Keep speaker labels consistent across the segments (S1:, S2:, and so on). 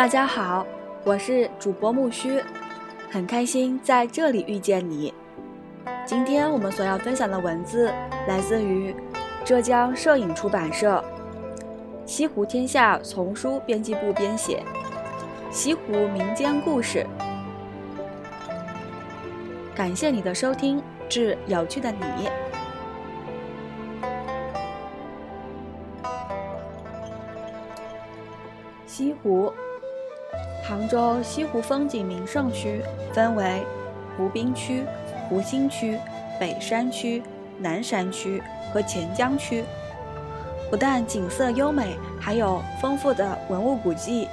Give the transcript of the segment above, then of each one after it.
S1: 大家好，我是主播木须，很开心在这里遇见你。今天我们所要分享的文字来自于浙江摄影出版社西湖天下丛书编辑部编写《西湖民间故事》。感谢你的收听，致有趣的你。西湖，杭州西湖风景名胜区分为湖滨区、湖心区、北山区、南山区和钱江区。不但景色优美，还有丰富的文物古迹、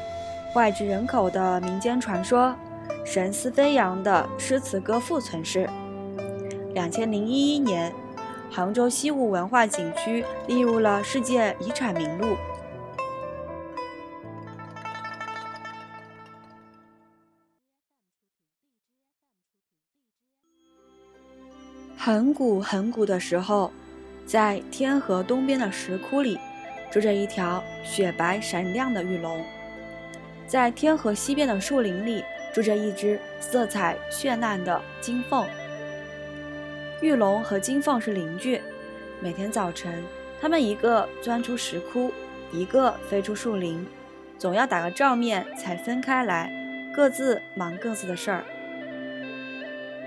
S1: 脍炙人口的民间传说、神思飞扬的诗词歌赋存世。两千零一一年，杭州西湖文化景区列入了世界遗产名录。很古很古的时候，在天河东边的石窟里，住着一条雪白闪亮的玉龙；在天河西边的树林里，住着一只色彩绚烂的金凤。玉龙和金凤是邻居，每天早晨，他们一个钻出石窟，一个飞出树林，总要打个照面才分开来，各自忙各自的事儿。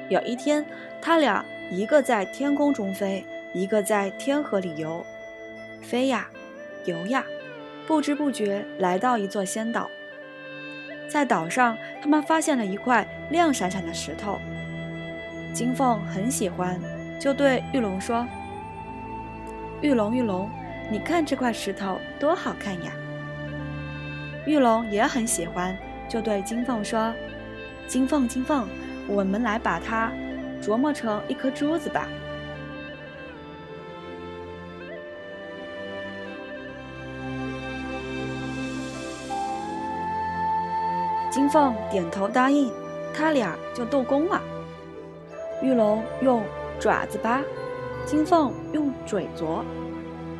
S1: 有一天，他俩。一个在天空中飞，一个在天河里游，飞呀，游呀，不知不觉来到一座仙岛。在岛上，他们发现了一块亮闪闪的石头。金凤很喜欢，就对玉龙说：“玉龙，玉龙，你看这块石头多好看呀！”玉龙也很喜欢，就对金凤说：“金凤，金凤，我们来把它。”琢磨成一颗珠子吧。金凤点头答应，他俩就动工了。玉龙用爪子扒，金凤用嘴啄。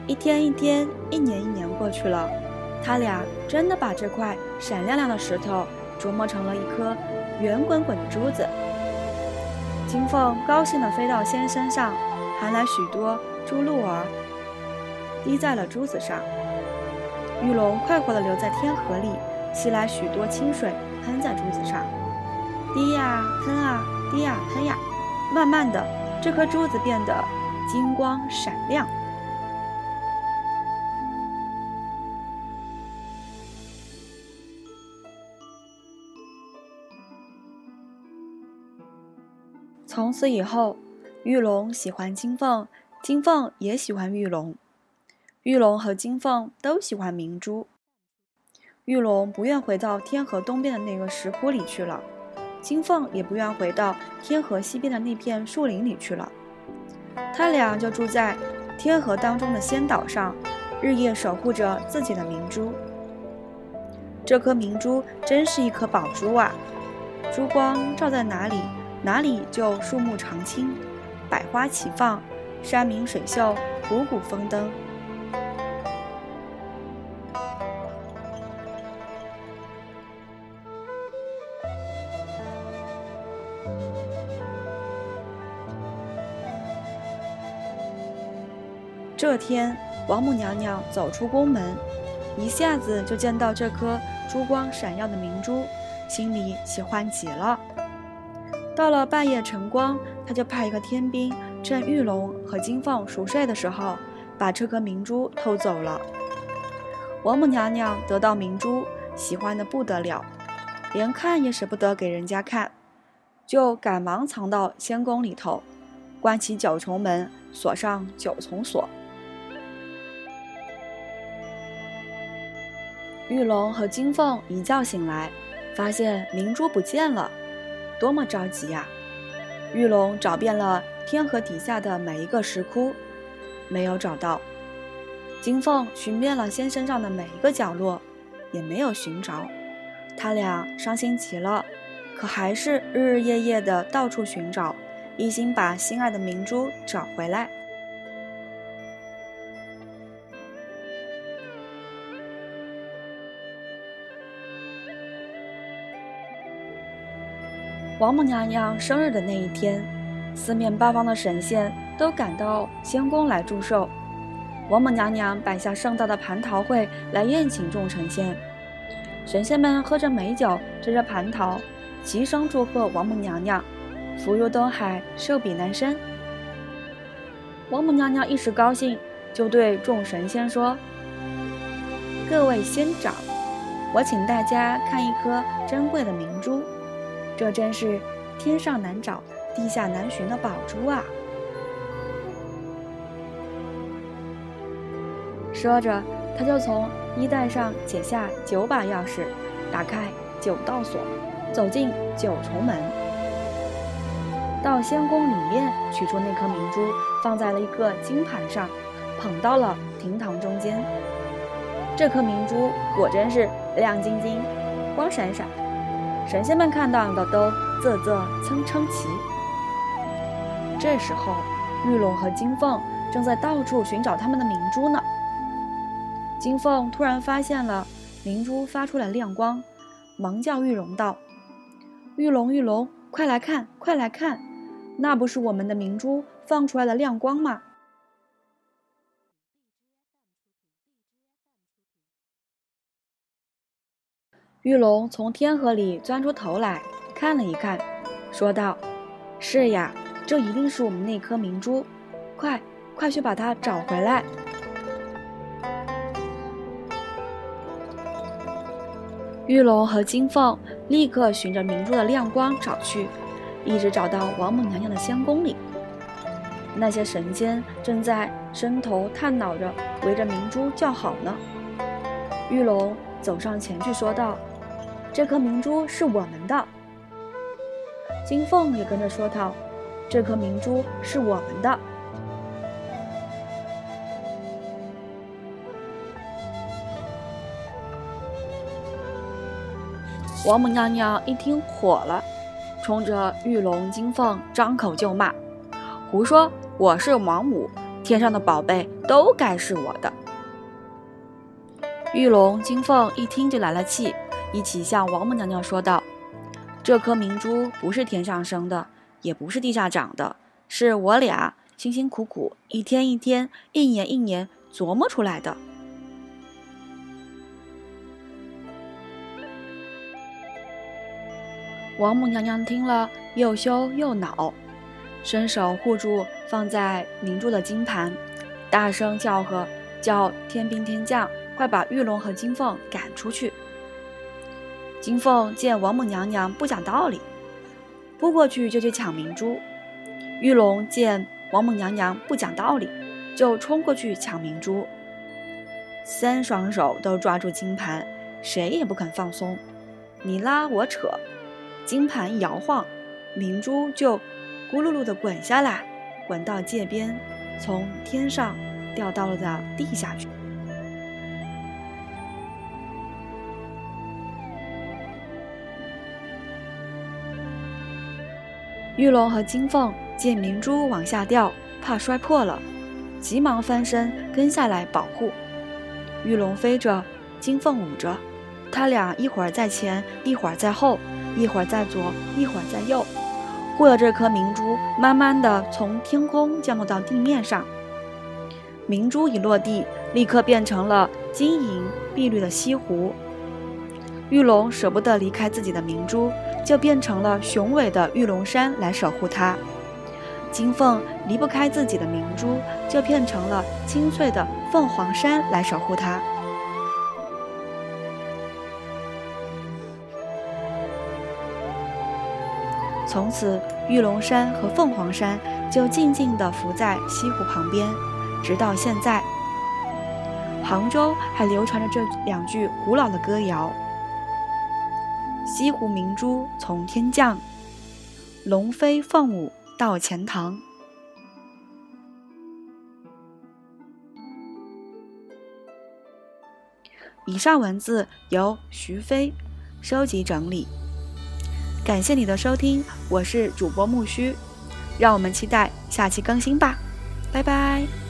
S1: 一天一天，一年一年过去了，他俩真的把这块闪亮亮的石头琢磨成了一颗圆滚滚的珠子。金凤高兴地飞到仙山上，含来许多珠露儿，滴在了珠子上。玉龙快活地留在天河里，吸来许多清水，喷在珠子上，滴呀喷啊，滴呀喷呀，慢慢的，这颗珠子变得金光闪亮。从此以后，玉龙喜欢金凤，金凤也喜欢玉龙。玉龙和金凤都喜欢明珠。玉龙不愿回到天河东边的那个石窟里去了，金凤也不愿回到天河西边的那片树林里去了。他俩就住在天河当中的仙岛上，日夜守护着自己的明珠。这颗明珠真是一颗宝珠啊！珠光照在哪里？哪里就树木常青，百花齐放，山明水秀，五谷丰登。这天，王母娘娘走出宫门，一下子就见到这颗珠光闪耀的明珠，心里喜欢极了。到了半夜晨光，他就派一个天兵，趁玉龙和金凤熟睡的时候，把这颗明珠偷走了。王母娘娘得到明珠，喜欢的不得了，连看也舍不得给人家看，就赶忙藏到仙宫里头，关起九重门，锁上九重锁。玉龙和金凤一觉醒来，发现明珠不见了。多么着急呀！玉龙找遍了天河底下的每一个石窟，没有找到；金凤寻遍了仙山上的每一个角落，也没有寻着。他俩伤心极了，可还是日日夜夜的到处寻找，一心把心爱的明珠找回来。王母娘娘生日的那一天，四面八方的神仙都赶到仙宫来祝寿。王母娘娘摆下盛大的蟠桃会来宴请众神仙。神仙们喝着美酒，吃着蟠桃，齐声祝贺王母娘娘福如东海，寿比南山。王母娘娘一时高兴，就对众神仙说：“各位仙长，我请大家看一颗珍贵的明珠，这真是天上难找、地下难寻的宝珠啊！”说着，他就从衣袋上解下九把钥匙，打开九道锁，走进九重门，到仙宫里面取出那颗明珠，放在了一个金盘上，捧到了厅堂中间。这颗明珠果真是亮晶晶、光闪闪，神仙们看到的都啧啧称称奇。这时候，玉龙和金凤正在到处寻找他们的明珠呢。金凤突然发现了明珠发出了亮光，忙叫玉龙道：“玉龙，玉龙，快来看，快来看，那不是我们的明珠放出来的亮光吗？”玉龙从天河里钻出头来看了一看，说道：“是呀，这一定是我们那颗明珠，快，快去把它找回来。”玉龙和金凤立刻循着明珠的亮光找去，一直找到王母娘娘的仙宫里。那些神仙正在伸头探脑着围着明珠叫好呢。玉龙走上前去说道：“这颗明珠是我们的。”金凤也跟着说道：“这颗明珠是我们的。”王母娘娘一听火了，冲着玉龙金凤张口就骂：“胡说！我是王母，天上的宝贝都该是我的。”玉龙金凤一听就来了气，一起向王母娘娘说道：“这颗明珠不是天上生的，也不是地下长的，是我俩辛辛苦苦一天一天、一年一年琢磨出来的。”王母娘娘听了，又羞又恼，伸手护住放在明珠的金盘，大声叫喝，叫天兵天将快把玉龙和金凤赶出去。金凤见王母娘娘不讲道理，扑过去就去抢明珠；玉龙见王母娘娘不讲道理，就冲过去抢明珠。三双手都抓住金盘，谁也不肯放松，你拉我扯。金盘一摇晃，明珠就咕噜噜地滚下来，滚到界边，从天上掉到了地下去。玉龙和金凤见明珠往下掉，怕摔破了，急忙翻身跟下来保护。玉龙飞着，金凤舞着，他俩一会儿在前，一会儿在后。一会儿在左，一会儿在右，护着这颗明珠，慢慢的从天空降落到地面上。明珠一落地，立刻变成了晶莹碧绿的西湖。玉龙舍不得离开自己的明珠，就变成了雄伟的玉龙山来守护它。金凤离不开自己的明珠，就变成了清脆的凤凰山来守护它。从此，玉龙山和凤凰山就静静地浮在西湖旁边，直到现在。杭州还流传着这两句古老的歌谣：“西湖明珠从天降，龙飞凤舞到钱塘。”以上文字由徐飞收集整理。感谢你的收听，我是主播木须，让我们期待下期更新吧，拜拜。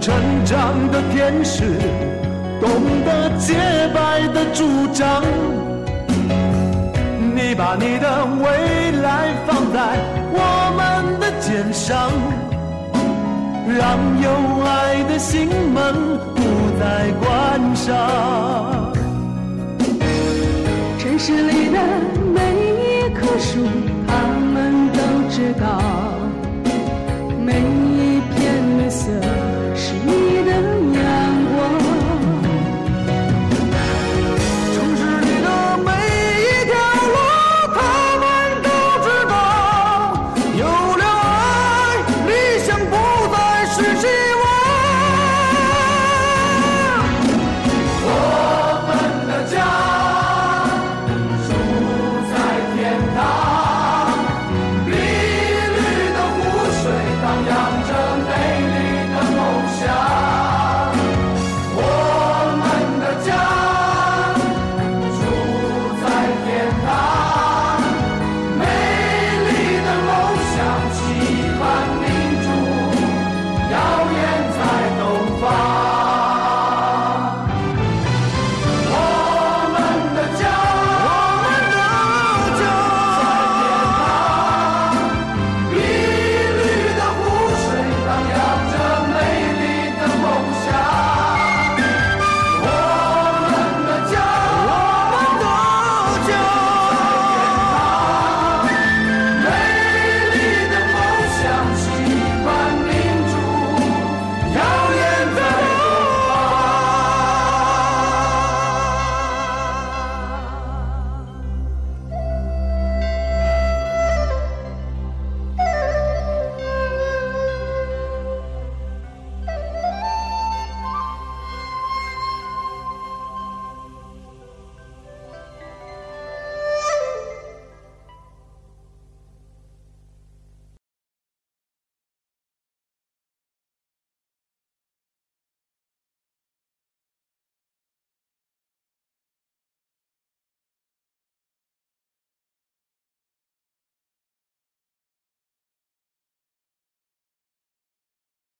S2: 成长的天使懂得洁白的主张。你把你的未来放在我们的肩上，让有爱的心门不再关上。
S3: 城市里的每一棵树。他们都知道